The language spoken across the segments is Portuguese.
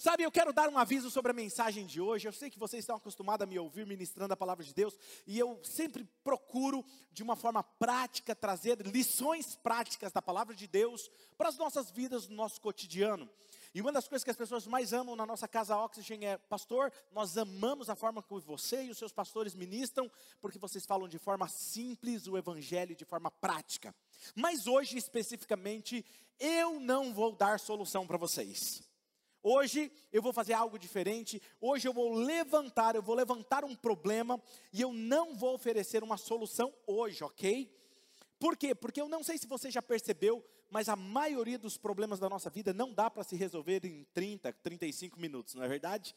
Sabe, eu quero dar um aviso sobre a mensagem de hoje. Eu sei que vocês estão acostumados a me ouvir ministrando a palavra de Deus, e eu sempre procuro, de uma forma prática, trazer lições práticas da palavra de Deus para as nossas vidas, no nosso cotidiano. E uma das coisas que as pessoas mais amam na nossa casa Oxygen é, pastor, nós amamos a forma como você e os seus pastores ministram, porque vocês falam de forma simples o evangelho, de forma prática. Mas hoje, especificamente, eu não vou dar solução para vocês. Hoje eu vou fazer algo diferente. Hoje eu vou levantar, eu vou levantar um problema e eu não vou oferecer uma solução hoje, ok? Por quê? Porque eu não sei se você já percebeu, mas a maioria dos problemas da nossa vida não dá para se resolver em 30, 35 minutos, não é verdade?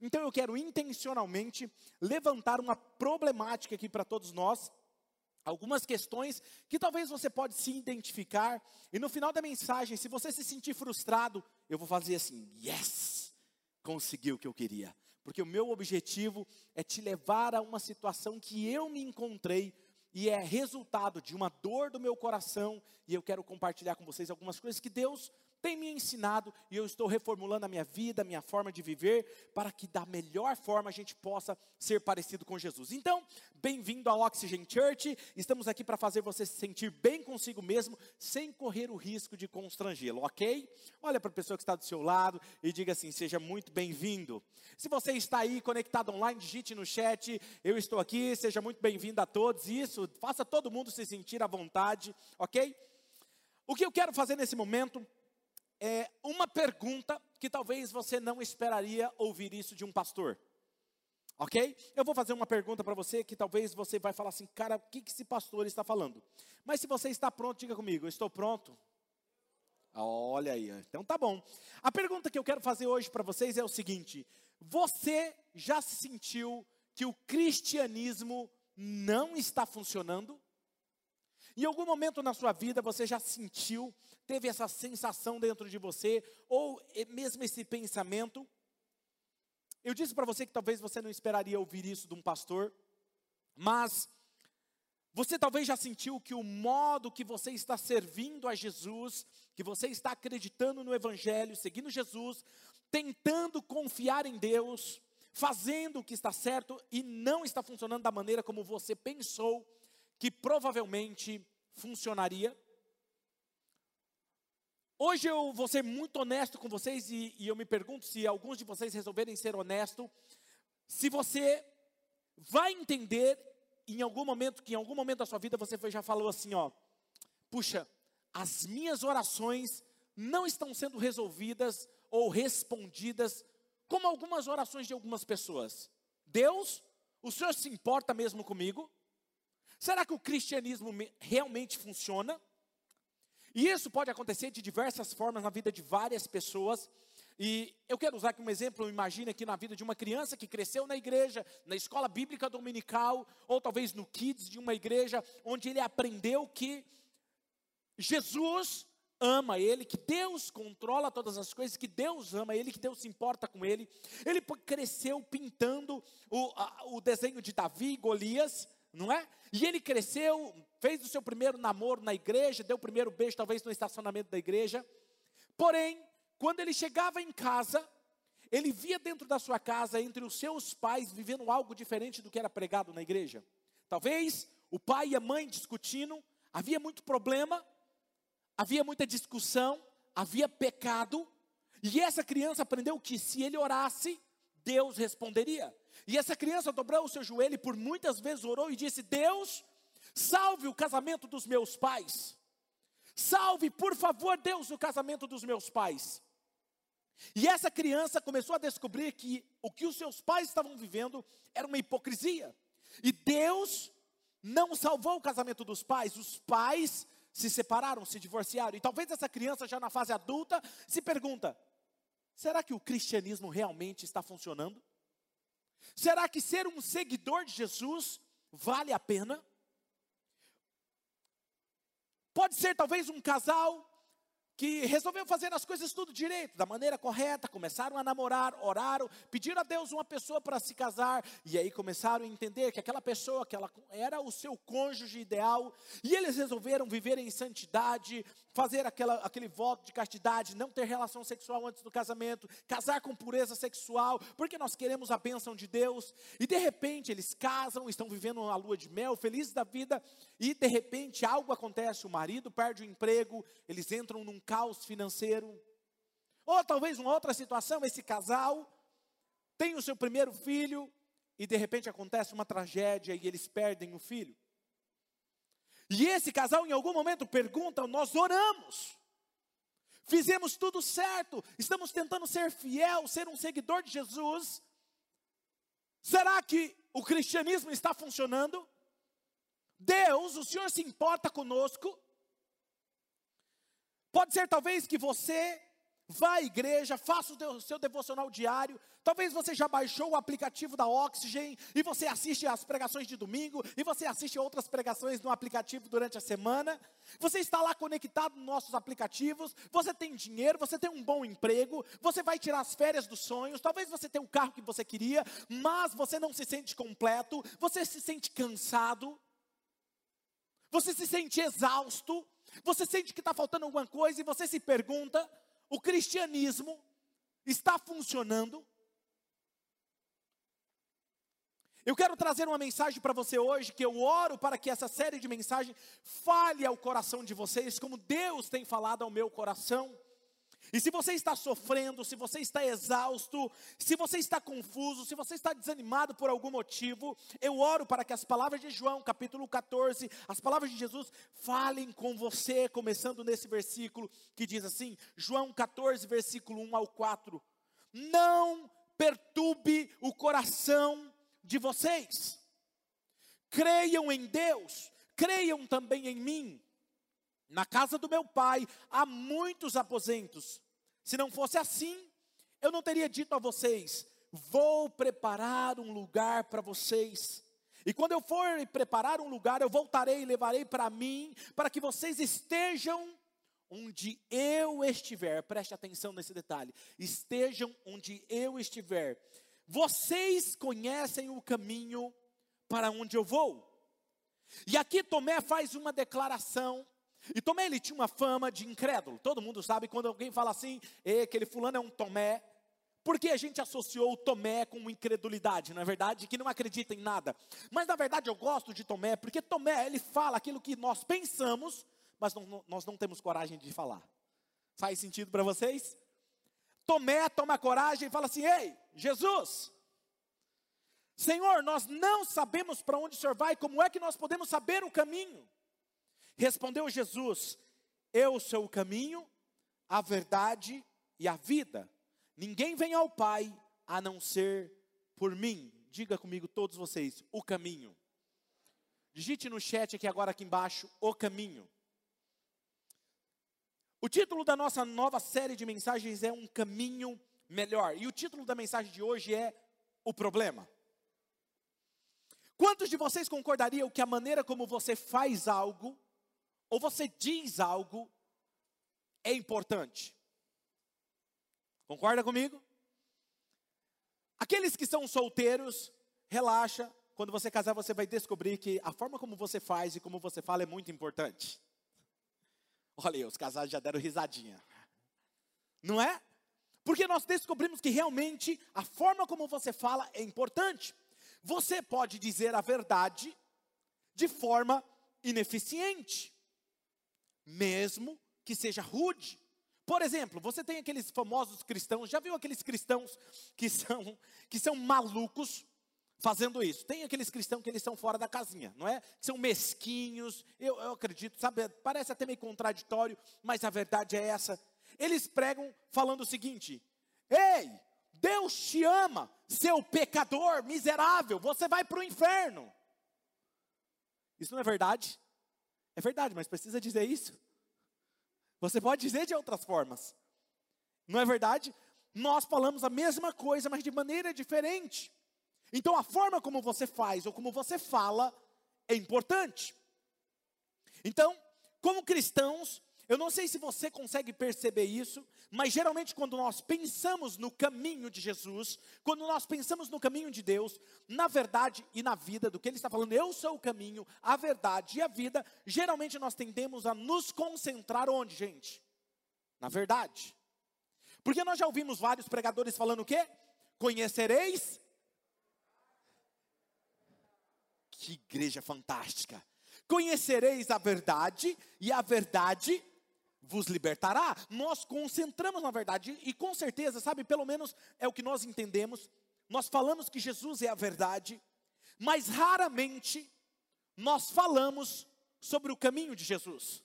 Então eu quero intencionalmente levantar uma problemática aqui para todos nós algumas questões que talvez você pode se identificar e no final da mensagem, se você se sentir frustrado, eu vou fazer assim: "Yes! Consegui o que eu queria". Porque o meu objetivo é te levar a uma situação que eu me encontrei e é resultado de uma dor do meu coração, e eu quero compartilhar com vocês algumas coisas que Deus tem me ensinado e eu estou reformulando a minha vida, a minha forma de viver, para que da melhor forma a gente possa ser parecido com Jesus. Então, bem-vindo ao Oxygen Church. Estamos aqui para fazer você se sentir bem consigo mesmo, sem correr o risco de constrangê-lo, ok? Olha para a pessoa que está do seu lado e diga assim: seja muito bem-vindo. Se você está aí conectado online, digite no chat: eu estou aqui, seja muito bem-vindo a todos. Isso, faça todo mundo se sentir à vontade, ok? O que eu quero fazer nesse momento é, uma pergunta que talvez você não esperaria ouvir isso de um pastor. Ok? Eu vou fazer uma pergunta para você que talvez você vai falar assim, cara, o que, que esse pastor está falando? Mas se você está pronto, diga comigo, eu estou pronto. Olha aí, então tá bom. A pergunta que eu quero fazer hoje para vocês é o seguinte: você já se sentiu que o cristianismo não está funcionando? Em algum momento na sua vida você já sentiu, teve essa sensação dentro de você, ou mesmo esse pensamento? Eu disse para você que talvez você não esperaria ouvir isso de um pastor, mas você talvez já sentiu que o modo que você está servindo a Jesus, que você está acreditando no Evangelho, seguindo Jesus, tentando confiar em Deus, fazendo o que está certo e não está funcionando da maneira como você pensou, que provavelmente funcionaria. Hoje eu vou ser muito honesto com vocês e, e eu me pergunto se alguns de vocês resolverem ser honesto, se você vai entender em algum momento que em algum momento da sua vida você já falou assim, ó, puxa, as minhas orações não estão sendo resolvidas ou respondidas como algumas orações de algumas pessoas. Deus, o Senhor se importa mesmo comigo? Será que o cristianismo realmente funciona? E isso pode acontecer de diversas formas na vida de várias pessoas. E eu quero usar aqui um exemplo, imagine aqui na vida de uma criança que cresceu na igreja, na escola bíblica dominical, ou talvez no kids de uma igreja, onde ele aprendeu que Jesus ama ele, que Deus controla todas as coisas, que Deus ama ele, que Deus se importa com ele. Ele cresceu pintando o, a, o desenho de Davi e Golias, não é? E ele cresceu, fez o seu primeiro namoro na igreja, deu o primeiro beijo, talvez no estacionamento da igreja. Porém, quando ele chegava em casa, ele via dentro da sua casa, entre os seus pais, vivendo algo diferente do que era pregado na igreja. Talvez o pai e a mãe discutindo, havia muito problema, havia muita discussão, havia pecado, e essa criança aprendeu que se ele orasse, Deus responderia. E essa criança dobrou o seu joelho e por muitas vezes orou e disse: Deus, salve o casamento dos meus pais. Salve, por favor, Deus, o casamento dos meus pais. E essa criança começou a descobrir que o que os seus pais estavam vivendo era uma hipocrisia. E Deus não salvou o casamento dos pais, os pais se separaram, se divorciaram. E talvez essa criança, já na fase adulta, se pergunta: será que o cristianismo realmente está funcionando? Será que ser um seguidor de Jesus vale a pena? Pode ser talvez um casal que resolveu fazer as coisas tudo direito, da maneira correta, começaram a namorar, oraram, pediram a Deus uma pessoa para se casar, e aí começaram a entender que aquela pessoa, que ela era o seu cônjuge ideal, e eles resolveram viver em santidade, fazer aquela, aquele voto de castidade, não ter relação sexual antes do casamento, casar com pureza sexual, porque nós queremos a bênção de Deus, e de repente eles casam, estão vivendo uma lua de mel, felizes da vida, e de repente algo acontece, o marido perde o emprego, eles entram num caos financeiro. Ou talvez uma outra situação, esse casal tem o seu primeiro filho e de repente acontece uma tragédia e eles perdem o filho. E esse casal em algum momento pergunta: Nós oramos, fizemos tudo certo, estamos tentando ser fiel, ser um seguidor de Jesus. Será que o cristianismo está funcionando? Deus, o Senhor se importa conosco? Pode ser talvez que você vá à igreja, faça o seu devocional diário. Talvez você já baixou o aplicativo da Oxygen e você assiste às pregações de domingo e você assiste outras pregações no aplicativo durante a semana. Você está lá conectado nos nossos aplicativos, você tem dinheiro, você tem um bom emprego, você vai tirar as férias dos sonhos, talvez você tenha o carro que você queria, mas você não se sente completo, você se sente cansado, você se sente exausto, você sente que está faltando alguma coisa e você se pergunta: o cristianismo está funcionando? Eu quero trazer uma mensagem para você hoje, que eu oro para que essa série de mensagens fale ao coração de vocês, como Deus tem falado ao meu coração. E se você está sofrendo, se você está exausto, se você está confuso, se você está desanimado por algum motivo, eu oro para que as palavras de João, capítulo 14, as palavras de Jesus, falem com você, começando nesse versículo que diz assim: João 14, versículo 1 ao 4. Não perturbe o coração de vocês, creiam em Deus, creiam também em mim. Na casa do meu pai há muitos aposentos. Se não fosse assim, eu não teria dito a vocês: vou preparar um lugar para vocês. E quando eu for preparar um lugar, eu voltarei e levarei para mim, para que vocês estejam onde eu estiver. Preste atenção nesse detalhe. Estejam onde eu estiver. Vocês conhecem o caminho para onde eu vou. E aqui Tomé faz uma declaração e Tomé ele tinha uma fama de incrédulo. Todo mundo sabe quando alguém fala assim, aquele fulano é um Tomé, porque a gente associou o Tomé com incredulidade, não é verdade? Que não acredita em nada. Mas na verdade eu gosto de Tomé, porque Tomé ele fala aquilo que nós pensamos, mas não, nós não temos coragem de falar. Faz sentido para vocês? Tomé toma coragem e fala assim: Ei, Jesus, Senhor, nós não sabemos para onde o Senhor vai, como é que nós podemos saber o caminho? Respondeu Jesus: Eu sou o caminho, a verdade e a vida. Ninguém vem ao Pai a não ser por mim. Diga comigo, todos vocês, o caminho. Digite no chat aqui agora, aqui embaixo, o caminho. O título da nossa nova série de mensagens é Um Caminho Melhor. E o título da mensagem de hoje é O Problema. Quantos de vocês concordariam que a maneira como você faz algo ou você diz algo é importante. Concorda comigo? Aqueles que são solteiros, relaxa, quando você casar você vai descobrir que a forma como você faz e como você fala é muito importante. Olha aí, os casais já deram risadinha. Não é? Porque nós descobrimos que realmente a forma como você fala é importante. Você pode dizer a verdade de forma ineficiente mesmo que seja rude. Por exemplo, você tem aqueles famosos cristãos, já viu aqueles cristãos que são, que são malucos fazendo isso? Tem aqueles cristãos que eles são fora da casinha, não é? Que são mesquinhos, eu, eu acredito, sabe, parece até meio contraditório, mas a verdade é essa. Eles pregam falando o seguinte: Ei, Deus te ama, seu pecador miserável, você vai para o inferno. Isso não é verdade? É verdade, mas precisa dizer isso? Você pode dizer de outras formas. Não é verdade? Nós falamos a mesma coisa, mas de maneira diferente. Então a forma como você faz ou como você fala é importante. Então, como cristãos, Eu não sei se você consegue perceber isso, mas geralmente quando nós pensamos no caminho de Jesus, quando nós pensamos no caminho de Deus, na verdade e na vida, do que ele está falando, eu sou o caminho, a verdade e a vida, geralmente nós tendemos a nos concentrar onde, gente? Na verdade. Porque nós já ouvimos vários pregadores falando o quê? Conhecereis. Que igreja fantástica! Conhecereis a verdade, e a verdade vos libertará. Nós concentramos na verdade e com certeza, sabe, pelo menos é o que nós entendemos. Nós falamos que Jesus é a verdade, mas raramente nós falamos sobre o caminho de Jesus.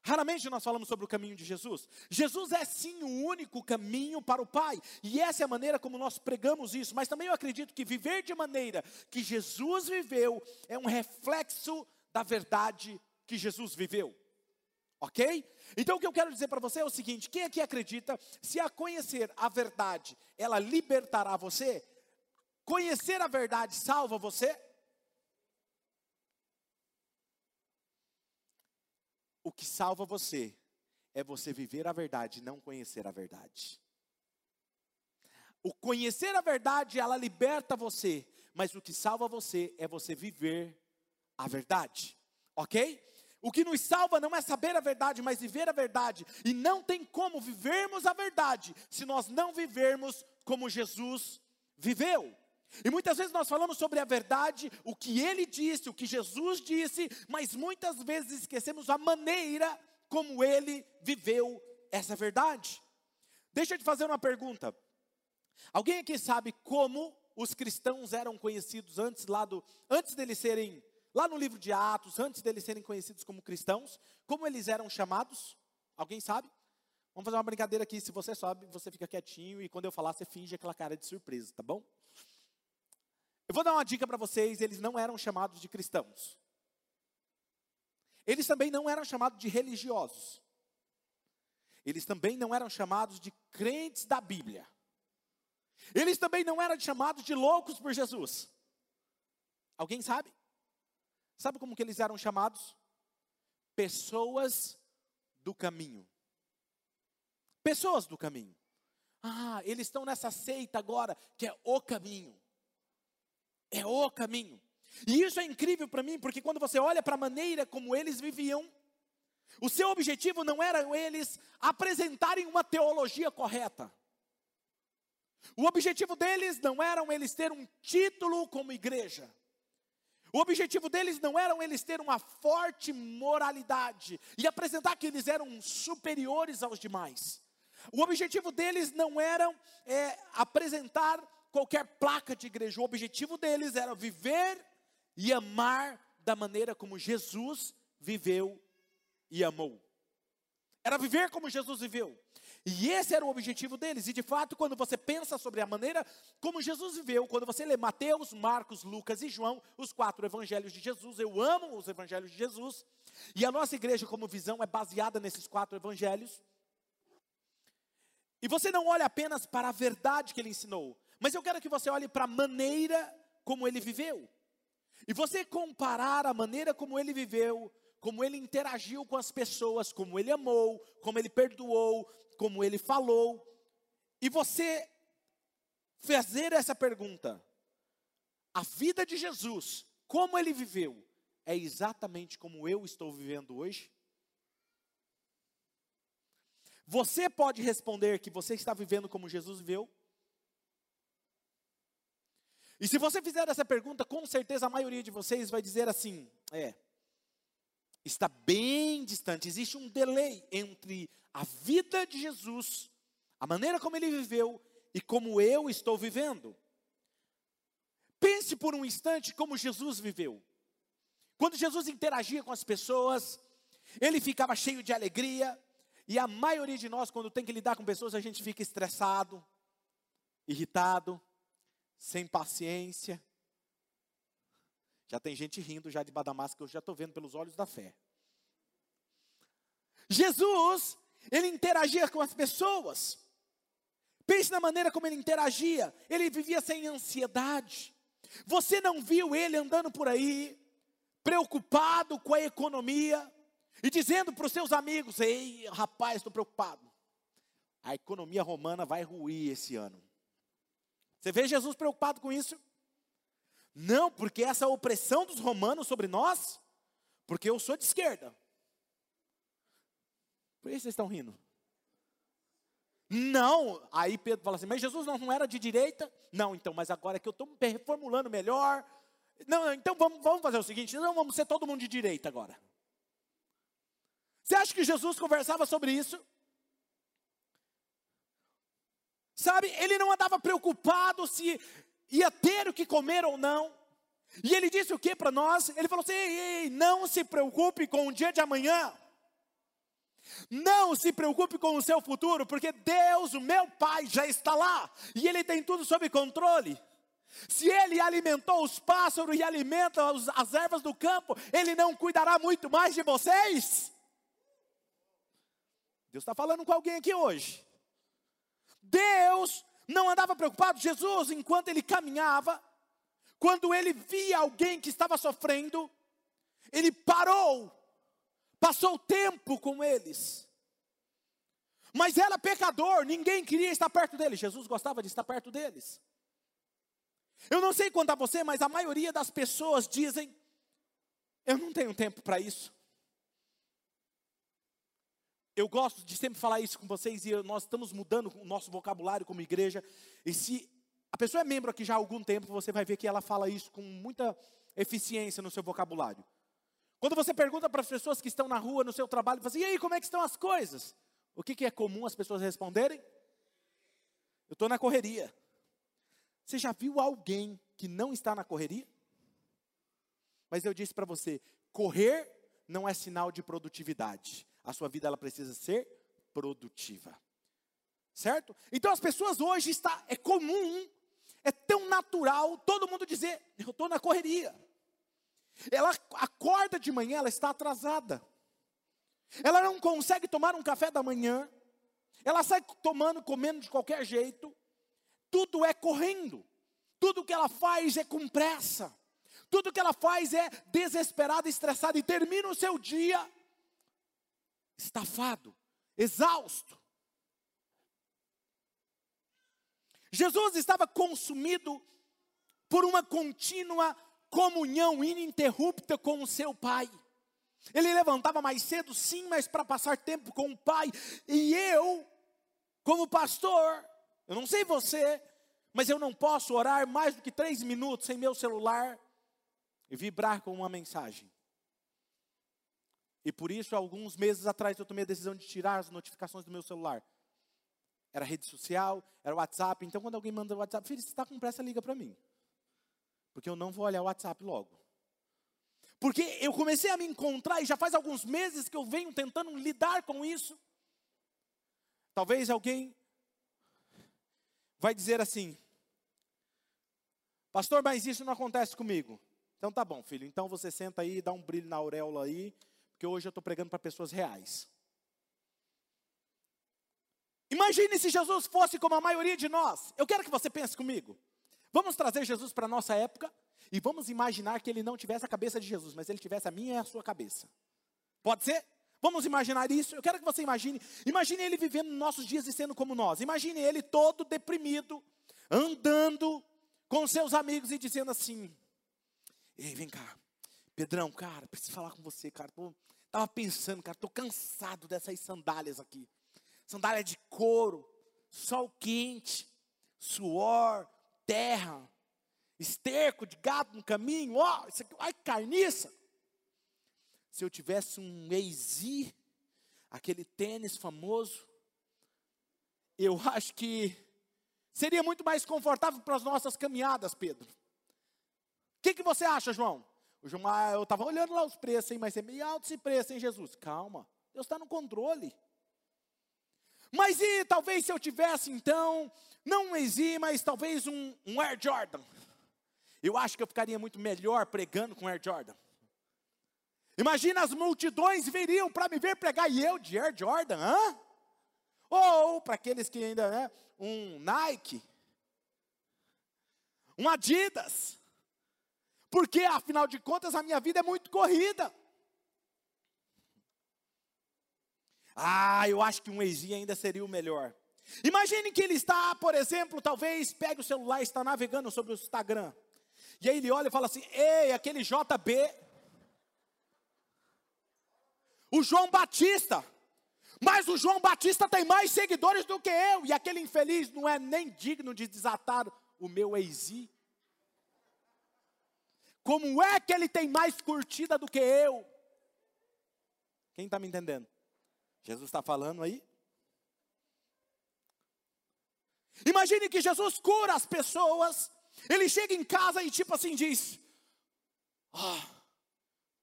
Raramente nós falamos sobre o caminho de Jesus. Jesus é sim o único caminho para o Pai, e essa é a maneira como nós pregamos isso. Mas também eu acredito que viver de maneira que Jesus viveu é um reflexo da verdade que Jesus viveu. Ok? Então o que eu quero dizer para você é o seguinte: quem aqui acredita, se a conhecer a verdade, ela libertará você? Conhecer a verdade salva você? O que salva você é você viver a verdade, não conhecer a verdade. O conhecer a verdade, ela liberta você, mas o que salva você é você viver a verdade, ok? O que nos salva não é saber a verdade, mas viver a verdade. E não tem como vivermos a verdade se nós não vivermos como Jesus viveu. E muitas vezes nós falamos sobre a verdade, o que ele disse, o que Jesus disse, mas muitas vezes esquecemos a maneira como ele viveu essa verdade. Deixa eu te fazer uma pergunta. Alguém aqui sabe como os cristãos eram conhecidos antes lá do antes deles serem Lá no livro de Atos, antes deles serem conhecidos como cristãos, como eles eram chamados? Alguém sabe? Vamos fazer uma brincadeira aqui. Se você sabe, você fica quietinho e quando eu falar, você finge aquela cara de surpresa, tá bom? Eu vou dar uma dica para vocês: eles não eram chamados de cristãos. Eles também não eram chamados de religiosos. Eles também não eram chamados de crentes da Bíblia. Eles também não eram chamados de loucos por Jesus. Alguém sabe? Sabe como que eles eram chamados? Pessoas do caminho. Pessoas do caminho. Ah, eles estão nessa seita agora que é o caminho. É o caminho. E isso é incrível para mim, porque quando você olha para a maneira como eles viviam, o seu objetivo não era eles apresentarem uma teologia correta. O objetivo deles não era eles ter um título como igreja. O objetivo deles não era eles ter uma forte moralidade e apresentar que eles eram superiores aos demais. O objetivo deles não era é, apresentar qualquer placa de igreja. O objetivo deles era viver e amar da maneira como Jesus viveu e amou. Era viver como Jesus viveu. E esse era o objetivo deles. E de fato, quando você pensa sobre a maneira como Jesus viveu, quando você lê Mateus, Marcos, Lucas e João, os quatro evangelhos de Jesus, eu amo os evangelhos de Jesus. E a nossa igreja, como visão, é baseada nesses quatro evangelhos. E você não olha apenas para a verdade que ele ensinou, mas eu quero que você olhe para a maneira como ele viveu. E você comparar a maneira como ele viveu, como ele interagiu com as pessoas, como ele amou, como ele perdoou, como ele falou, e você fazer essa pergunta: a vida de Jesus, como ele viveu, é exatamente como eu estou vivendo hoje? Você pode responder que você está vivendo como Jesus viveu? E se você fizer essa pergunta, com certeza a maioria de vocês vai dizer assim: é, está bem distante, existe um delay entre a vida de Jesus, a maneira como ele viveu e como eu estou vivendo. Pense por um instante como Jesus viveu. Quando Jesus interagia com as pessoas, ele ficava cheio de alegria, e a maioria de nós, quando tem que lidar com pessoas, a gente fica estressado, irritado, sem paciência. Já tem gente rindo já de Badamasco, que eu já estou vendo pelos olhos da fé. Jesus ele interagia com as pessoas. Pense na maneira como ele interagia. Ele vivia sem ansiedade. Você não viu ele andando por aí, preocupado com a economia. e dizendo para os seus amigos: Ei, rapaz, estou preocupado. A economia romana vai ruir esse ano. Você vê Jesus preocupado com isso? Não, porque essa opressão dos romanos sobre nós, porque eu sou de esquerda. Por isso vocês estão rindo. Não, aí Pedro fala assim, mas Jesus não era de direita? Não, então, mas agora que eu estou reformulando melhor. Não, então vamos, vamos fazer o seguinte, não vamos ser todo mundo de direita agora. Você acha que Jesus conversava sobre isso? Sabe, ele não andava preocupado se ia ter o que comer ou não. E ele disse o que para nós? Ele falou assim: ei, ei, não se preocupe com o dia de amanhã. Não se preocupe com o seu futuro, porque Deus, o meu Pai, já está lá e Ele tem tudo sob controle. Se Ele alimentou os pássaros e alimenta as ervas do campo, Ele não cuidará muito mais de vocês? Deus está falando com alguém aqui hoje. Deus não andava preocupado. Jesus, enquanto ele caminhava, quando ele via alguém que estava sofrendo, ele parou, passou tempo com eles. Mas era pecador, ninguém queria estar perto dele. Jesus gostava de estar perto deles. Eu não sei quanto a você, mas a maioria das pessoas dizem: Eu não tenho tempo para isso. Eu gosto de sempre falar isso com vocês e nós estamos mudando o nosso vocabulário como igreja. E se a pessoa é membro aqui já há algum tempo, você vai ver que ela fala isso com muita eficiência no seu vocabulário. Quando você pergunta para as pessoas que estão na rua, no seu trabalho, você assim, e aí, como é que estão as coisas? O que, que é comum as pessoas responderem? Eu estou na correria. Você já viu alguém que não está na correria? Mas eu disse para você, correr não é sinal de produtividade a sua vida ela precisa ser produtiva. Certo? Então as pessoas hoje está é comum, é tão natural todo mundo dizer, eu estou na correria. Ela acorda de manhã, ela está atrasada. Ela não consegue tomar um café da manhã. Ela sai tomando, comendo de qualquer jeito. Tudo é correndo. Tudo que ela faz é com pressa. Tudo que ela faz é desesperada, estressada e termina o seu dia estafado, exausto. Jesus estava consumido por uma contínua comunhão ininterrupta com o seu Pai. Ele levantava mais cedo, sim, mas para passar tempo com o Pai. E eu, como pastor, eu não sei você, mas eu não posso orar mais do que três minutos sem meu celular e vibrar com uma mensagem. E por isso, alguns meses atrás, eu tomei a decisão de tirar as notificações do meu celular. Era rede social, era WhatsApp. Então, quando alguém manda o WhatsApp, filho, você está com pressa, liga para mim. Porque eu não vou olhar o WhatsApp logo. Porque eu comecei a me encontrar, e já faz alguns meses que eu venho tentando lidar com isso. Talvez alguém vai dizer assim: Pastor, mas isso não acontece comigo. Então tá bom, filho. Então você senta aí, dá um brilho na auréola aí porque hoje eu estou pregando para pessoas reais. Imagine se Jesus fosse como a maioria de nós. Eu quero que você pense comigo. Vamos trazer Jesus para a nossa época e vamos imaginar que ele não tivesse a cabeça de Jesus, mas ele tivesse a minha e a sua cabeça. Pode ser? Vamos imaginar isso? Eu quero que você imagine. Imagine ele vivendo nos nossos dias e sendo como nós. Imagine ele todo deprimido, andando com seus amigos e dizendo assim: Ei, vem cá, Pedrão, cara, preciso falar com você, cara. Tô, tava pensando, cara, tô cansado dessas sandálias aqui. Sandália de couro, sol quente, suor, terra, esterco de gato no caminho. Ó, oh, isso aqui, ai, carniça. Se eu tivesse um Easy, aquele tênis famoso, eu acho que seria muito mais confortável para as nossas caminhadas, Pedro. O que, que você acha, João? O João, ah, eu estava olhando lá os preços, hein, mas é meio alto esse preço, hein, Jesus? Calma, Deus está no controle. Mas e talvez se eu tivesse então, não um Easy, mas talvez um, um Air Jordan. Eu acho que eu ficaria muito melhor pregando com Air Jordan. Imagina as multidões viriam para me ver pregar e eu de Air Jordan, hã? Ou para aqueles que ainda, né, um Nike, um Adidas. Porque, afinal de contas, a minha vida é muito corrida. Ah, eu acho que um Waze ainda seria o melhor. Imagine que ele está, por exemplo, talvez pegue o celular está navegando sobre o Instagram. E aí ele olha e fala assim: Ei, aquele JB. O João Batista. Mas o João Batista tem mais seguidores do que eu. E aquele infeliz não é nem digno de desatar o meu Waze. Como é que ele tem mais curtida do que eu? Quem está me entendendo? Jesus está falando aí? Imagine que Jesus cura as pessoas. Ele chega em casa e tipo assim diz: Ah,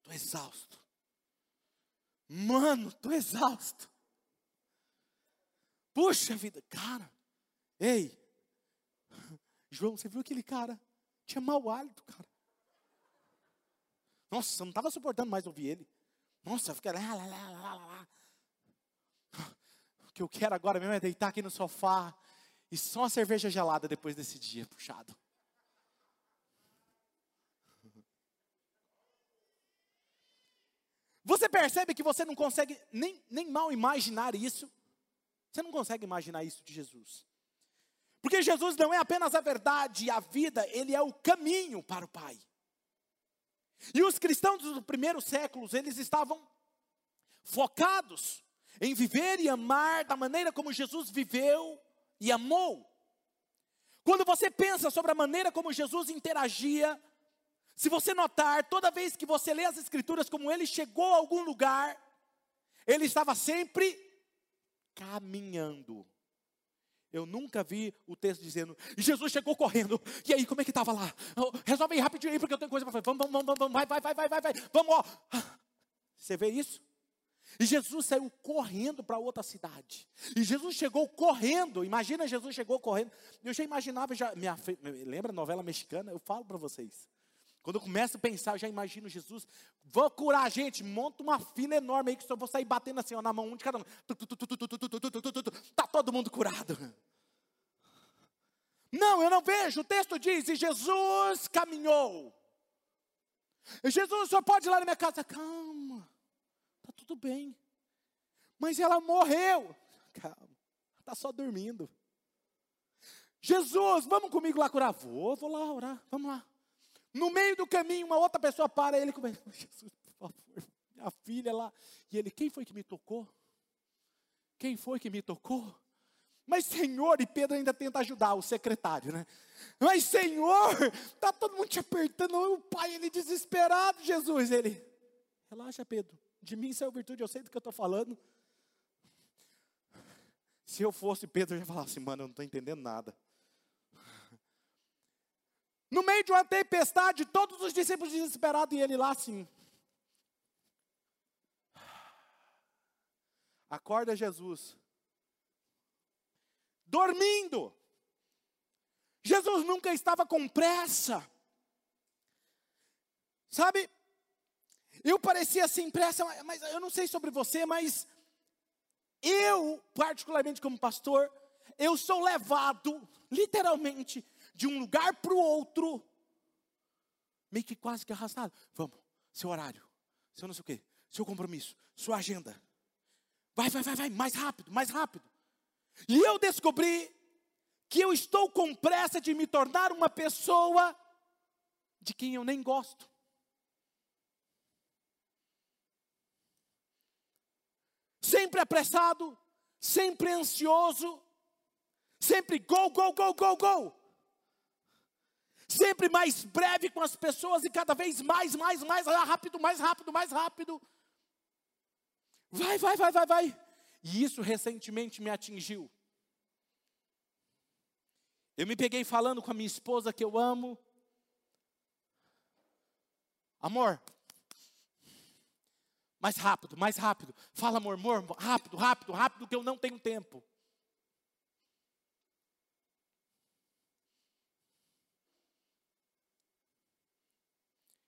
tô exausto. Mano, tô exausto. Puxa vida, cara. Ei, João, você viu aquele cara? Tinha mau hálito, cara. Nossa, eu não estava suportando mais ouvir ele. Nossa, fica lá, lá, lá, lá, lá. O que eu quero agora mesmo é deitar aqui no sofá e só uma cerveja gelada depois desse dia puxado. Você percebe que você não consegue nem, nem mal imaginar isso? Você não consegue imaginar isso de Jesus. Porque Jesus não é apenas a verdade e a vida, ele é o caminho para o Pai. E os cristãos dos primeiros séculos, eles estavam focados em viver e amar da maneira como Jesus viveu e amou. Quando você pensa sobre a maneira como Jesus interagia, se você notar, toda vez que você lê as Escrituras como ele chegou a algum lugar, ele estava sempre caminhando. Eu nunca vi o texto dizendo, Jesus chegou correndo. E aí, como é que estava lá? Oh, resolve aí rapidinho aí, porque eu tenho coisa para fazer. Vamos, vamos, vamos, vamos, vai, vai, vai, vai, vai, vai. Vamos, ó. Você vê isso? E Jesus saiu correndo para outra cidade. E Jesus chegou correndo. Imagina, Jesus chegou correndo. Eu já imaginava, já, minha, lembra a novela mexicana? Eu falo para vocês. Quando eu começo a pensar, eu já imagino Jesus, vou curar a gente, monta uma fila enorme aí que só vou sair batendo assim, ó, na mão um de cada um. Está todo mundo curado. Não, eu não vejo. O texto diz: e Jesus caminhou. E Jesus só pode ir lá na minha casa. Calma, está tudo bem. Mas ela morreu. Calma, está só dormindo. Jesus, vamos comigo lá curar? Vou, vou lá orar, vamos lá. No meio do caminho, uma outra pessoa para ele e começa, Jesus, por favor, minha filha lá. E ele, quem foi que me tocou? Quem foi que me tocou? Mas Senhor, e Pedro ainda tenta ajudar o secretário, né? Mas Senhor, está todo mundo te apertando, o pai, ele desesperado, Jesus, ele, relaxa Pedro, de mim saiu virtude, eu sei do que eu estou falando. Se eu fosse Pedro, eu ia falar assim, mano, eu não estou entendendo nada. No meio de uma tempestade, todos os discípulos desesperados e ele lá assim. Acorda Jesus. Dormindo. Jesus nunca estava com pressa. Sabe? Eu parecia assim pressa, mas eu não sei sobre você, mas eu, particularmente como pastor, eu sou levado, literalmente, de um lugar para o outro, meio que quase que arrastado. Vamos, seu horário, seu não sei o quê, seu compromisso, sua agenda. Vai, vai, vai, vai, mais rápido, mais rápido. E eu descobri que eu estou com pressa de me tornar uma pessoa de quem eu nem gosto. Sempre apressado, sempre ansioso, sempre go, go, go, go, go sempre mais breve com as pessoas e cada vez mais, mais, mais rápido, mais rápido, mais rápido. Vai, vai, vai, vai, vai. E isso recentemente me atingiu. Eu me peguei falando com a minha esposa que eu amo. Amor, mais rápido, mais rápido. Fala, amor, amor, rápido, rápido, rápido, que eu não tenho tempo.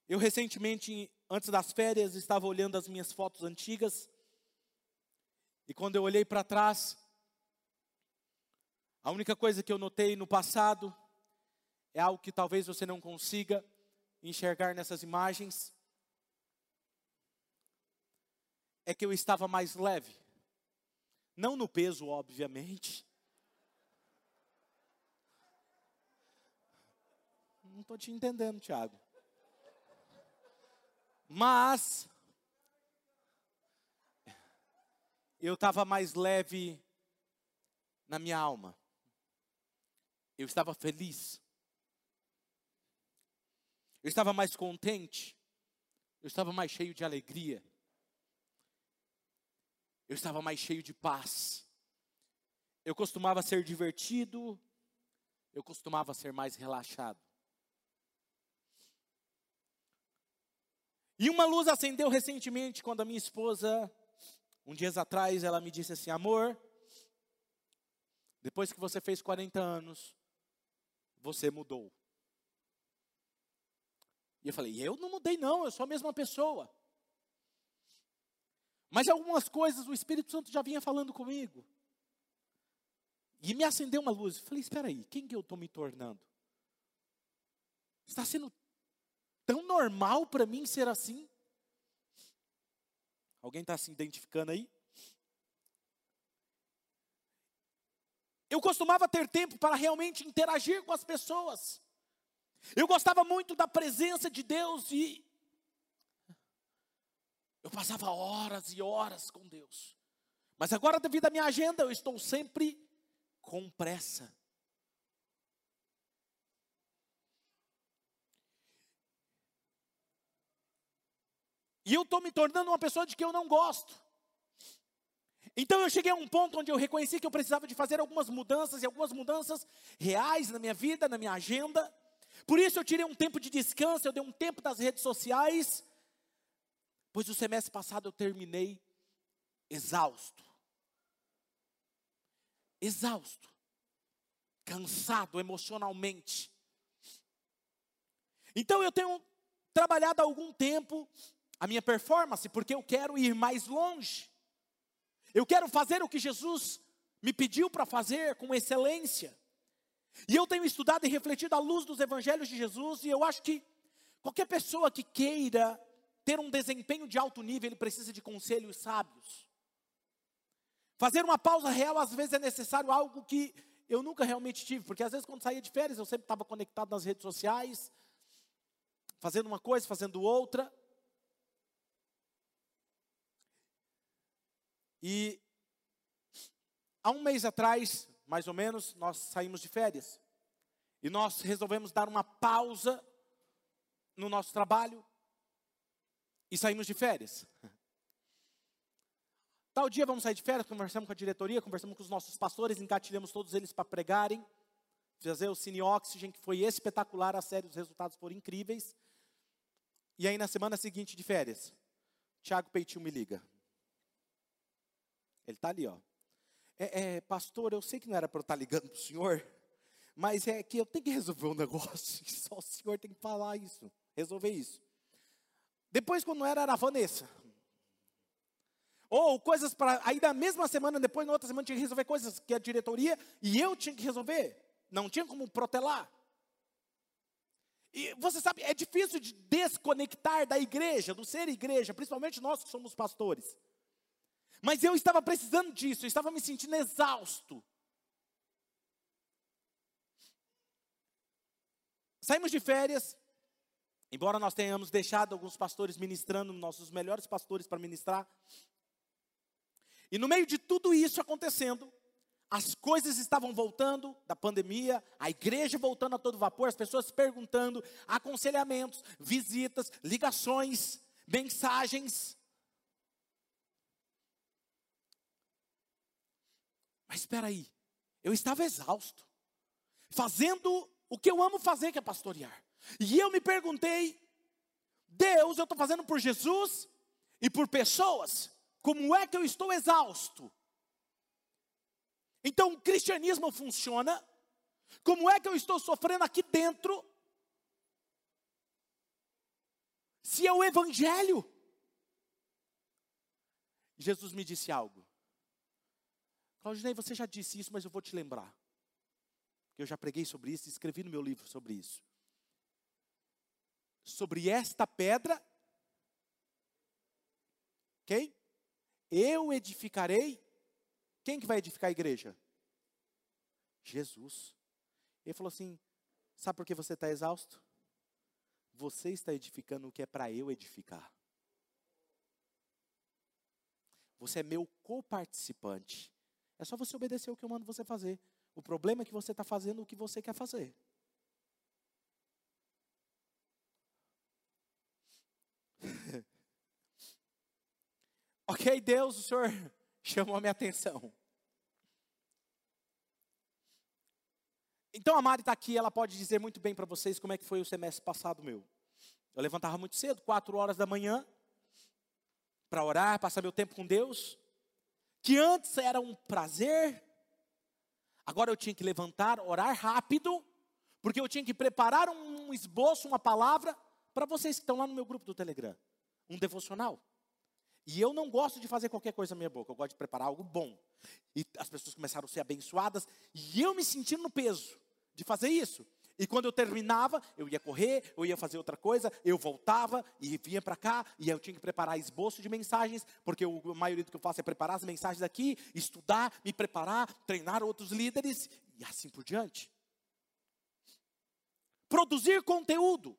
Eu recentemente, antes das férias, estava olhando as minhas fotos antigas. E quando eu olhei para trás, a única coisa que eu notei no passado é algo que talvez você não consiga enxergar nessas imagens. É que eu estava mais leve. Não no peso, obviamente. Não estou te entendendo, Tiago. Mas eu estava mais leve na minha alma. Eu estava feliz. Eu estava mais contente. Eu estava mais cheio de alegria. Eu estava mais cheio de paz. Eu costumava ser divertido. Eu costumava ser mais relaxado. E uma luz acendeu recentemente quando a minha esposa, um dias atrás, ela me disse assim: Amor, depois que você fez 40 anos, você mudou. E eu falei: Eu não mudei, não, eu sou a mesma pessoa. Mas algumas coisas o Espírito Santo já vinha falando comigo. E me acendeu uma luz. Falei: Espera aí, quem que eu estou me tornando? Está sendo tão normal para mim ser assim? Alguém está se identificando aí? Eu costumava ter tempo para realmente interagir com as pessoas. Eu gostava muito da presença de Deus e eu passava horas e horas com Deus. Mas agora, devido à minha agenda, eu estou sempre com pressa. E eu estou me tornando uma pessoa de que eu não gosto. Então eu cheguei a um ponto onde eu reconheci que eu precisava de fazer algumas mudanças, e algumas mudanças reais na minha vida, na minha agenda. Por isso eu tirei um tempo de descanso, eu dei um tempo das redes sociais, pois o semestre passado eu terminei exausto. Exausto. Cansado emocionalmente. Então eu tenho trabalhado há algum tempo a minha performance, porque eu quero ir mais longe. Eu quero fazer o que Jesus me pediu para fazer com excelência. E eu tenho estudado e refletido à luz dos evangelhos de Jesus, e eu acho que qualquer pessoa que queira ter um desempenho de alto nível, ele precisa de conselhos sábios. Fazer uma pausa real, às vezes, é necessário algo que eu nunca realmente tive, porque às vezes, quando saía de férias, eu sempre estava conectado nas redes sociais, fazendo uma coisa, fazendo outra. E há um mês atrás, mais ou menos, nós saímos de férias. E nós resolvemos dar uma pausa no nosso trabalho e saímos de férias. Tal dia vamos sair de férias, conversamos com a diretoria, conversamos com os nossos pastores, engatilhamos todos eles para pregarem, fazer o Cine Oxygen, que foi espetacular, a série, os resultados foram incríveis. E aí na semana seguinte de férias, Tiago Peitinho me liga. Ele está ali, ó. É, é, pastor, eu sei que não era para eu estar tá ligando para o senhor, mas é que eu tenho que resolver um negócio, só o senhor tem que falar isso, resolver isso. Depois, quando era, era a Vanessa. Ou coisas para. Aí, na mesma semana, depois, na outra semana, tinha que resolver coisas que a diretoria e eu tinha que resolver. Não tinha como protelar. E você sabe, é difícil de desconectar da igreja, do ser igreja, principalmente nós que somos pastores. Mas eu estava precisando disso, eu estava me sentindo exausto. Saímos de férias, embora nós tenhamos deixado alguns pastores ministrando, nossos melhores pastores para ministrar. E no meio de tudo isso acontecendo, as coisas estavam voltando da pandemia, a igreja voltando a todo vapor, as pessoas perguntando, aconselhamentos, visitas, ligações, mensagens. Mas espera aí, eu estava exausto, fazendo o que eu amo fazer, que é pastorear. E eu me perguntei, Deus, eu estou fazendo por Jesus e por pessoas, como é que eu estou exausto? Então o cristianismo funciona, como é que eu estou sofrendo aqui dentro? Se é o evangelho. Jesus me disse algo. Claudinei, você já disse isso, mas eu vou te lembrar. Eu já preguei sobre isso, escrevi no meu livro sobre isso. Sobre esta pedra, ok? Eu edificarei Quem que vai edificar a igreja? Jesus. Ele falou assim: Sabe por que você está exausto? Você está edificando o que é para eu edificar. Você é meu coparticipante. É só você obedecer o que eu mando você fazer. O problema é que você está fazendo o que você quer fazer. ok, Deus, o Senhor chamou a minha atenção. Então a Mari está aqui, ela pode dizer muito bem para vocês como é que foi o semestre passado meu. Eu levantava muito cedo, quatro horas da manhã, para orar, passar meu tempo com Deus, que antes era um prazer, agora eu tinha que levantar, orar rápido, porque eu tinha que preparar um esboço, uma palavra, para vocês que estão lá no meu grupo do Telegram, um devocional. E eu não gosto de fazer qualquer coisa na minha boca, eu gosto de preparar algo bom. E as pessoas começaram a ser abençoadas, e eu me sentindo no peso de fazer isso. E quando eu terminava, eu ia correr, eu ia fazer outra coisa, eu voltava e vinha para cá, e eu tinha que preparar esboço de mensagens, porque o, a maioria do que eu faço é preparar as mensagens aqui, estudar, me preparar, treinar outros líderes, e assim por diante. Produzir conteúdo.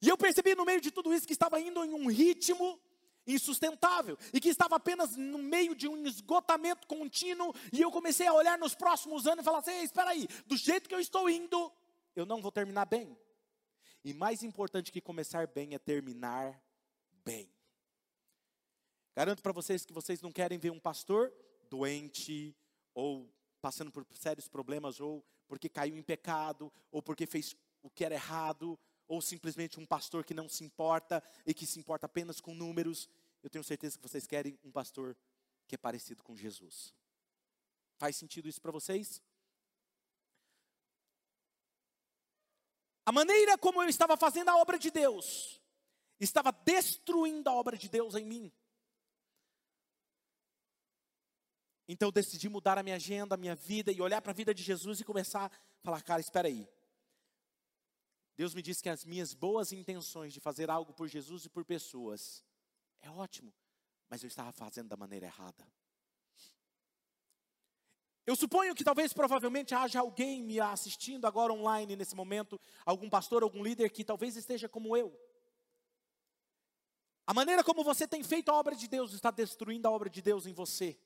E eu percebi no meio de tudo isso que estava indo em um ritmo insustentável e que estava apenas no meio de um esgotamento contínuo e eu comecei a olhar nos próximos anos e falar assim: espera aí, do jeito que eu estou indo, eu não vou terminar bem. E mais importante que começar bem é terminar bem. Garanto para vocês que vocês não querem ver um pastor doente ou passando por sérios problemas ou porque caiu em pecado ou porque fez o que era errado ou simplesmente um pastor que não se importa e que se importa apenas com números. Eu tenho certeza que vocês querem um pastor que é parecido com Jesus. Faz sentido isso para vocês? A maneira como eu estava fazendo a obra de Deus estava destruindo a obra de Deus em mim. Então eu decidi mudar a minha agenda, a minha vida e olhar para a vida de Jesus e começar a falar, cara, espera aí. Deus me disse que as minhas boas intenções de fazer algo por Jesus e por pessoas é ótimo, mas eu estava fazendo da maneira errada. Eu suponho que talvez provavelmente haja alguém me assistindo agora online nesse momento, algum pastor, algum líder que talvez esteja como eu. A maneira como você tem feito a obra de Deus está destruindo a obra de Deus em você.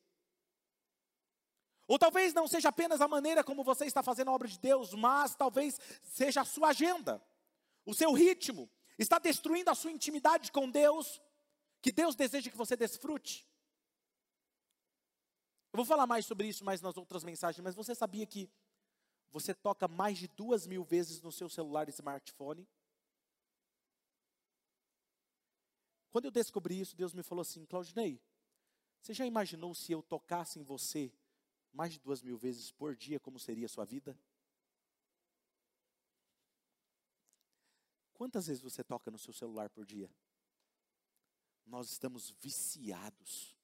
Ou talvez não seja apenas a maneira como você está fazendo a obra de Deus, mas talvez seja a sua agenda, o seu ritmo, está destruindo a sua intimidade com Deus, que Deus deseja que você desfrute. Eu vou falar mais sobre isso mais nas outras mensagens, mas você sabia que você toca mais de duas mil vezes no seu celular e smartphone? Quando eu descobri isso, Deus me falou assim, Claudinei, você já imaginou se eu tocasse em você mais de duas mil vezes por dia, como seria a sua vida? Quantas vezes você toca no seu celular por dia? Nós estamos viciados.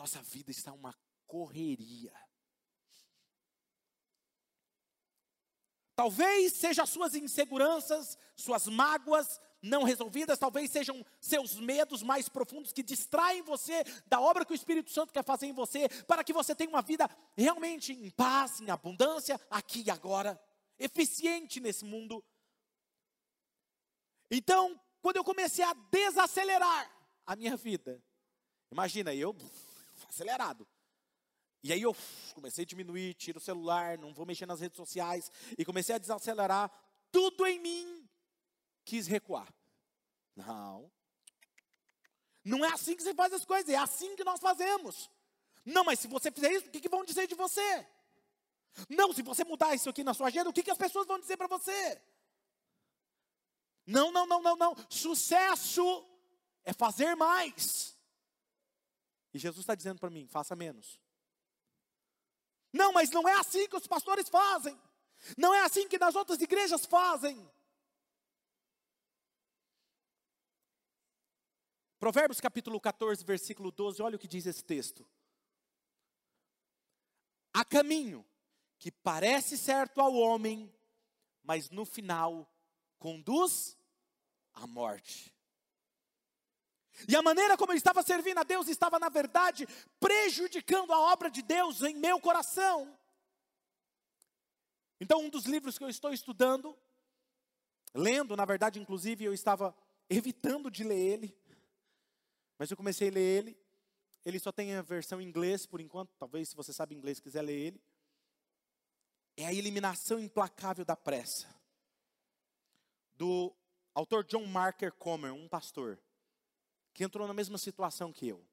Nossa vida está uma correria. Talvez sejam suas inseguranças, suas mágoas, não resolvidas, talvez sejam seus medos mais profundos que distraem você da obra que o Espírito Santo quer fazer em você, para que você tenha uma vida realmente em paz, em abundância, aqui e agora, eficiente nesse mundo. Então, quando eu comecei a desacelerar a minha vida, imagina, eu acelerado. E aí eu comecei a diminuir, tiro o celular, não vou mexer nas redes sociais, e comecei a desacelerar, tudo em mim quis recuar. Não. Não é assim que você faz as coisas, é assim que nós fazemos. Não, mas se você fizer isso, o que, que vão dizer de você? Não, se você mudar isso aqui na sua agenda, o que, que as pessoas vão dizer para você? Não, não, não, não, não. Sucesso é fazer mais. E Jesus está dizendo para mim: faça menos. Não, mas não é assim que os pastores fazem. Não é assim que nas outras igrejas fazem. Provérbios capítulo 14, versículo 12, olha o que diz esse texto. Há caminho que parece certo ao homem, mas no final conduz à morte. E a maneira como ele estava servindo a Deus estava, na verdade, prejudicando a obra de Deus em meu coração. Então, um dos livros que eu estou estudando, lendo, na verdade, inclusive, eu estava evitando de ler ele, mas eu comecei a ler ele. Ele só tem a versão em inglês por enquanto, talvez se você sabe inglês quiser ler ele. É a eliminação implacável da pressa. Do autor John Marker Comer, um pastor que entrou na mesma situação que eu.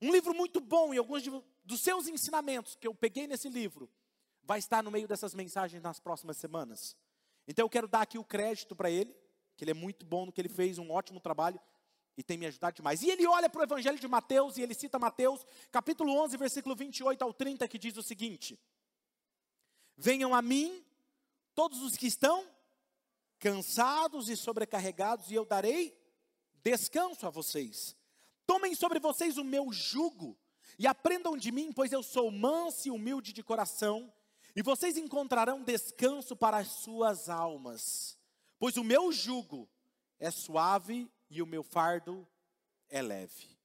Um livro muito bom e alguns de, dos seus ensinamentos que eu peguei nesse livro vai estar no meio dessas mensagens nas próximas semanas. Então eu quero dar aqui o crédito para ele, que ele é muito bom no que ele fez, um ótimo trabalho e tem me ajudado demais. E ele olha para o Evangelho de Mateus e ele cita Mateus, capítulo 11, versículo 28 ao 30, que diz o seguinte: Venham a mim todos os que estão cansados e sobrecarregados, e eu darei descanso a vocês. Tomem sobre vocês o meu jugo e aprendam de mim, pois eu sou manso e humilde de coração, e vocês encontrarão descanso para as suas almas. Pois o meu jugo é suave e o meu fardo é leve.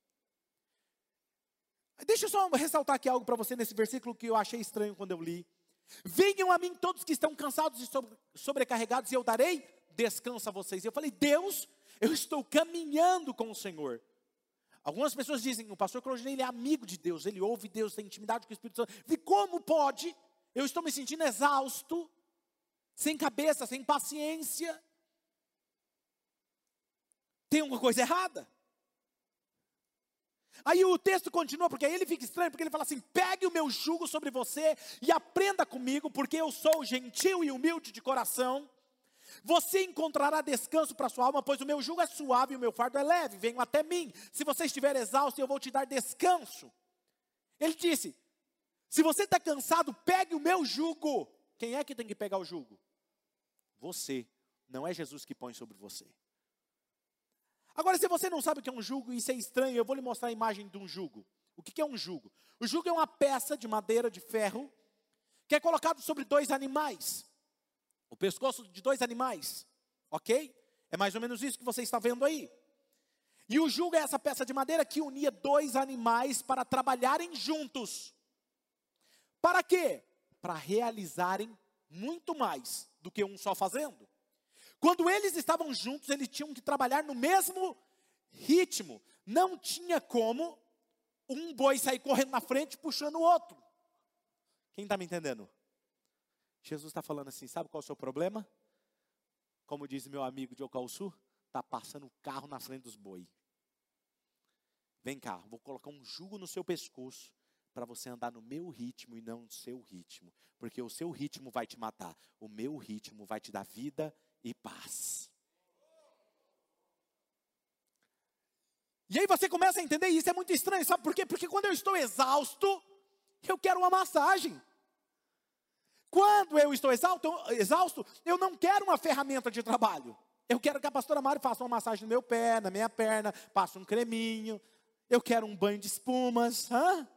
Deixa eu só ressaltar aqui algo para você nesse versículo que eu achei estranho quando eu li. Venham a mim todos que estão cansados e sobrecarregados, e eu darei descanso a vocês. Eu falei, Deus, eu estou caminhando com o Senhor. Algumas pessoas dizem, o pastor Claudinei, ele é amigo de Deus, ele ouve Deus, tem intimidade com o Espírito Santo. E como pode? Eu estou me sentindo exausto, sem cabeça, sem paciência. Tem alguma coisa errada. Aí o texto continua, porque aí ele fica estranho, porque ele fala assim: pegue o meu jugo sobre você e aprenda comigo, porque eu sou gentil e humilde de coração. Você encontrará descanso para sua alma, pois o meu jugo é suave e o meu fardo é leve. Venham até mim. Se você estiver exausto, eu vou te dar descanso. Ele disse: se você está cansado, pegue o meu jugo. Quem é que tem que pegar o jugo? Você. Não é Jesus que põe sobre você. Agora, se você não sabe o que é um jugo, isso é estranho, eu vou lhe mostrar a imagem de um jugo. O que é um jugo? O jugo é uma peça de madeira, de ferro, que é colocado sobre dois animais. O pescoço de dois animais, ok? É mais ou menos isso que você está vendo aí. E o jugo é essa peça de madeira que unia dois animais para trabalharem juntos. Para quê? Para realizarem muito mais do que um só fazendo. Quando eles estavam juntos, eles tinham que trabalhar no mesmo ritmo. Não tinha como um boi sair correndo na frente puxando o outro. Quem está me entendendo? Jesus está falando assim: sabe qual é o seu problema? Como diz meu amigo de Ocalçu, está passando o carro na frente dos boi. Vem cá, vou colocar um jugo no seu pescoço para você andar no meu ritmo e não no seu ritmo, porque o seu ritmo vai te matar, o meu ritmo vai te dar vida e paz. E aí você começa a entender, isso é muito estranho, sabe por quê? Porque quando eu estou exausto, eu quero uma massagem. Quando eu estou exausto, exausto, eu não quero uma ferramenta de trabalho. Eu quero que a pastora Mari faça uma massagem no meu pé, na minha perna, passe um creminho. Eu quero um banho de espumas. Hã?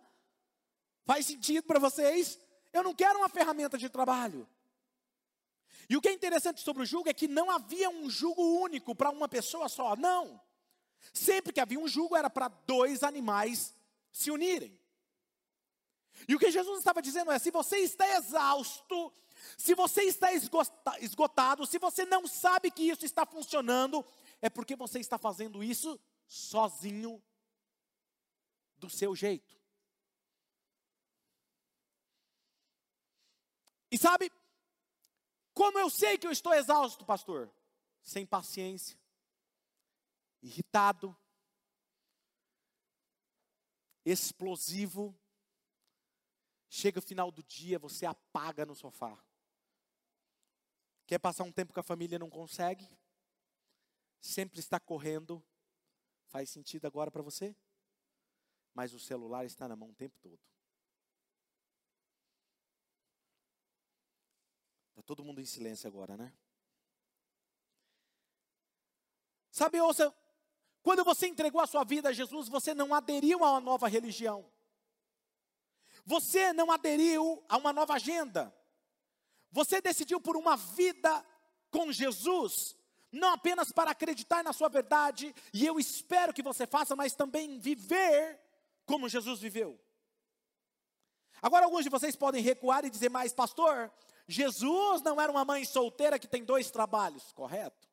Faz sentido para vocês? Eu não quero uma ferramenta de trabalho. E o que é interessante sobre o jugo é que não havia um jugo único para uma pessoa só. Não. Sempre que havia um jugo era para dois animais se unirem. E o que Jesus estava dizendo é: se você está exausto, se você está esgotado, se você não sabe que isso está funcionando, é porque você está fazendo isso sozinho, do seu jeito. E sabe, como eu sei que eu estou exausto, pastor? Sem paciência, irritado, explosivo, Chega o final do dia, você apaga no sofá. Quer passar um tempo com a família, não consegue? Sempre está correndo. Faz sentido agora para você? Mas o celular está na mão o tempo todo. Está todo mundo em silêncio agora, né? Sabe, ouça, quando você entregou a sua vida a Jesus, você não aderiu a uma nova religião. Você não aderiu a uma nova agenda. Você decidiu por uma vida com Jesus. não apenas para acreditar na sua verdade, e eu espero que você faça, mas também viver como Jesus viveu. Agora, alguns de vocês podem recuar e dizer, mas, pastor, Jesus não era uma mãe solteira que tem dois trabalhos, correto?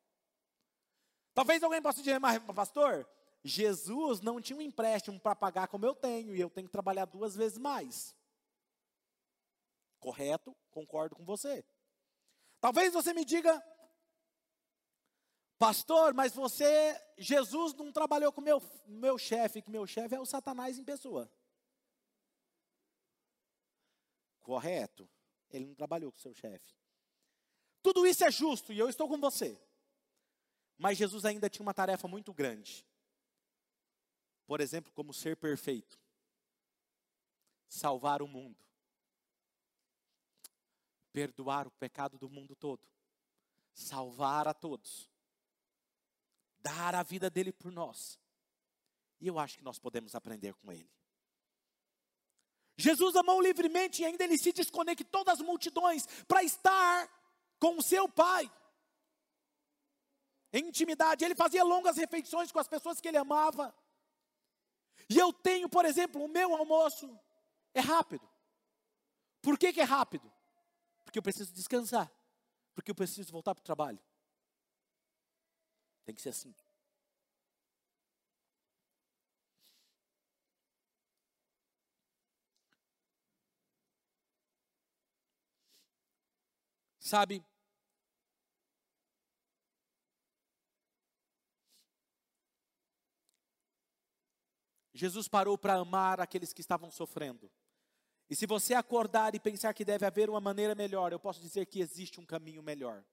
Talvez alguém possa dizer, mas, pastor, Jesus não tinha um empréstimo para pagar como eu tenho, e eu tenho que trabalhar duas vezes mais. Correto? Concordo com você. Talvez você me diga, pastor, mas você, Jesus não trabalhou com meu meu chefe, que meu chefe é o Satanás em pessoa. Correto? Ele não trabalhou com seu chefe. Tudo isso é justo e eu estou com você. Mas Jesus ainda tinha uma tarefa muito grande. Por exemplo, como ser perfeito. Salvar o mundo perdoar o pecado do mundo todo, salvar a todos, dar a vida dele por nós. E eu acho que nós podemos aprender com ele. Jesus amou livremente e ainda ele se desconectou das multidões para estar com o seu Pai. Em intimidade, ele fazia longas refeições com as pessoas que ele amava. E eu tenho, por exemplo, o meu almoço é rápido. Por que, que é rápido? Porque eu preciso descansar. Porque eu preciso voltar para o trabalho. Tem que ser assim. Sabe? Jesus parou para amar aqueles que estavam sofrendo. E se você acordar e pensar que deve haver uma maneira melhor, eu posso dizer que existe um caminho melhor.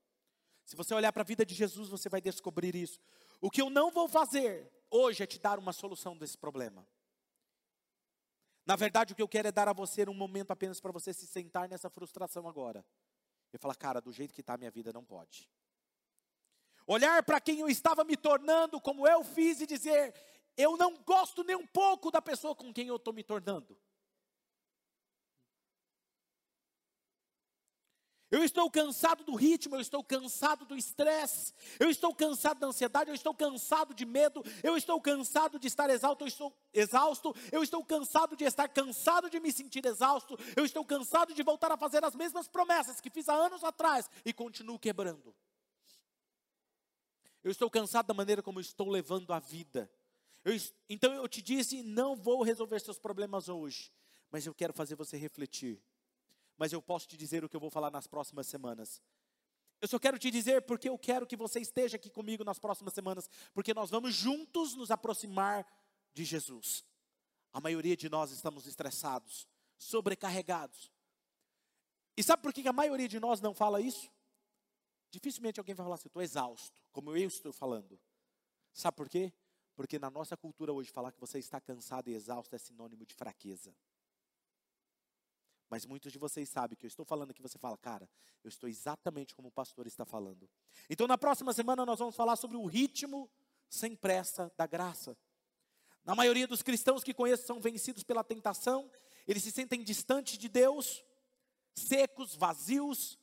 Se você olhar para a vida de Jesus, você vai descobrir isso. O que eu não vou fazer hoje é te dar uma solução desse problema. Na verdade, o que eu quero é dar a você um momento apenas para você se sentar nessa frustração agora. E falar, cara, do jeito que está a minha vida não pode. Olhar para quem eu estava me tornando, como eu fiz, e dizer, eu não gosto nem um pouco da pessoa com quem eu estou me tornando. Eu estou cansado do ritmo, eu estou cansado do estresse, eu estou cansado da ansiedade, eu estou cansado de medo, eu estou cansado de estar exausto, eu estou exausto, eu estou cansado de estar cansado de me sentir exausto, eu estou cansado de voltar a fazer as mesmas promessas que fiz há anos atrás e continuo quebrando. Eu estou cansado da maneira como estou levando a vida. Eu, então eu te disse: não vou resolver seus problemas hoje, mas eu quero fazer você refletir mas eu posso te dizer o que eu vou falar nas próximas semanas. Eu só quero te dizer porque eu quero que você esteja aqui comigo nas próximas semanas, porque nós vamos juntos nos aproximar de Jesus. A maioria de nós estamos estressados, sobrecarregados. E sabe por que a maioria de nós não fala isso? Dificilmente alguém vai falar assim, estou exausto, como eu estou falando. Sabe por quê? Porque na nossa cultura hoje, falar que você está cansado e exausto é sinônimo de fraqueza. Mas muitos de vocês sabem que eu estou falando que você fala, cara, eu estou exatamente como o pastor está falando. Então, na próxima semana, nós vamos falar sobre o ritmo sem pressa da graça. Na maioria dos cristãos que conheço são vencidos pela tentação, eles se sentem distantes de Deus, secos, vazios.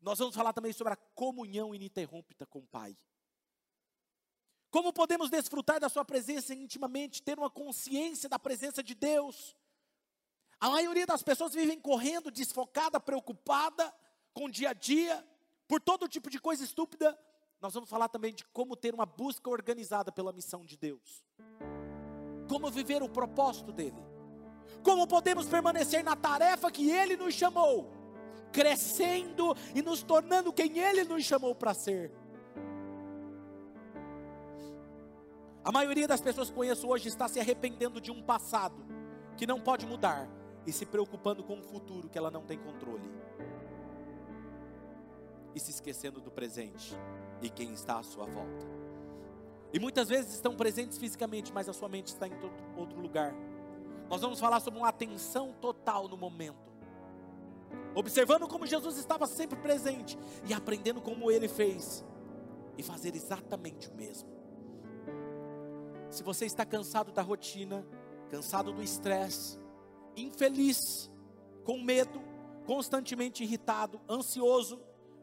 Nós vamos falar também sobre a comunhão ininterrupta com o Pai. Como podemos desfrutar da Sua presença intimamente, ter uma consciência da presença de Deus? A maioria das pessoas vivem correndo, desfocada, preocupada com o dia a dia, por todo tipo de coisa estúpida. Nós vamos falar também de como ter uma busca organizada pela missão de Deus. Como viver o propósito dele. Como podemos permanecer na tarefa que ele nos chamou, crescendo e nos tornando quem ele nos chamou para ser. A maioria das pessoas que conheço hoje está se arrependendo de um passado que não pode mudar, e se preocupando com o futuro que ela não tem controle. E se esquecendo do presente e quem está à sua volta. E muitas vezes estão presentes fisicamente, mas a sua mente está em outro lugar. Nós vamos falar sobre uma atenção total no momento. Observando como Jesus estava sempre presente e aprendendo como ele fez e fazer exatamente o mesmo. Se você está cansado da rotina, cansado do estresse, infeliz, com medo, constantemente irritado, ansioso,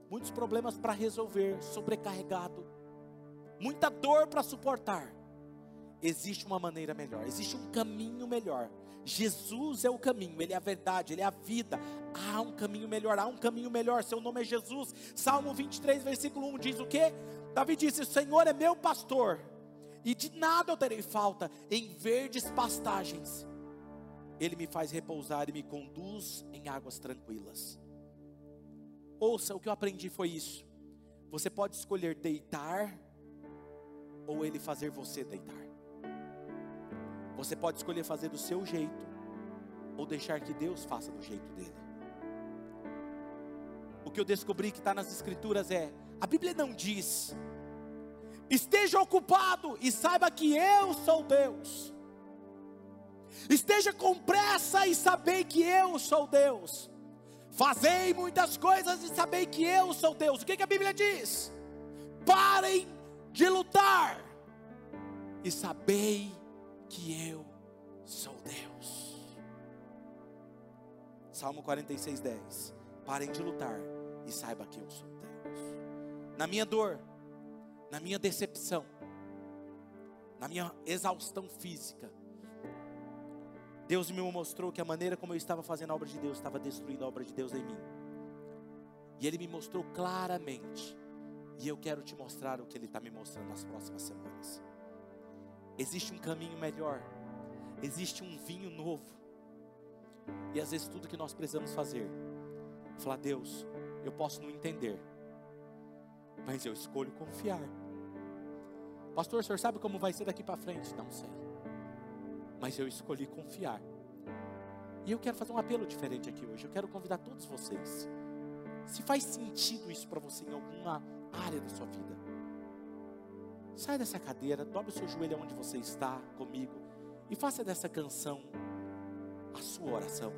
muitos problemas para resolver, sobrecarregado. muita dor para suportar, existe uma maneira melhor, existe um caminho melhor. Jesus é o caminho, Ele é a verdade, Ele é a vida. Há um caminho melhor, há um caminho melhor. Seu nome é Jesus. Salmo 23, versículo 1 diz o que? Davi disse: O Senhor é meu pastor, e de nada eu terei falta. Em verdes pastagens, Ele me faz repousar e me conduz em águas tranquilas. Ouça, o que eu aprendi foi isso. Você pode escolher deitar, ou Ele fazer você deitar. Você pode escolher fazer do seu jeito ou deixar que Deus faça do jeito dele. O que eu descobri que está nas Escrituras é: a Bíblia não diz, esteja ocupado e saiba que eu sou Deus. Esteja com pressa e sabei que eu sou Deus. Fazei muitas coisas e sabei que eu sou Deus. O que, que a Bíblia diz? Parem de lutar e sabei que eu sou Deus. Salmo 46, 10. Parem de lutar e saiba que eu sou Deus. Na minha dor, na minha decepção, na minha exaustão física, Deus me mostrou que a maneira como eu estava fazendo a obra de Deus estava destruindo a obra de Deus em mim. E Ele me mostrou claramente. E eu quero te mostrar o que Ele está me mostrando nas próximas semanas. Existe um caminho melhor, existe um vinho novo. E às vezes tudo que nós precisamos fazer, falar, Deus, eu posso não entender, mas eu escolho confiar. Pastor, o senhor sabe como vai ser daqui para frente? Não sei, mas eu escolhi confiar. E eu quero fazer um apelo diferente aqui hoje. Eu quero convidar todos vocês. Se faz sentido isso para você em alguma área da sua vida, Sai dessa cadeira, dobre o seu joelho onde você está comigo e faça dessa canção a sua oração.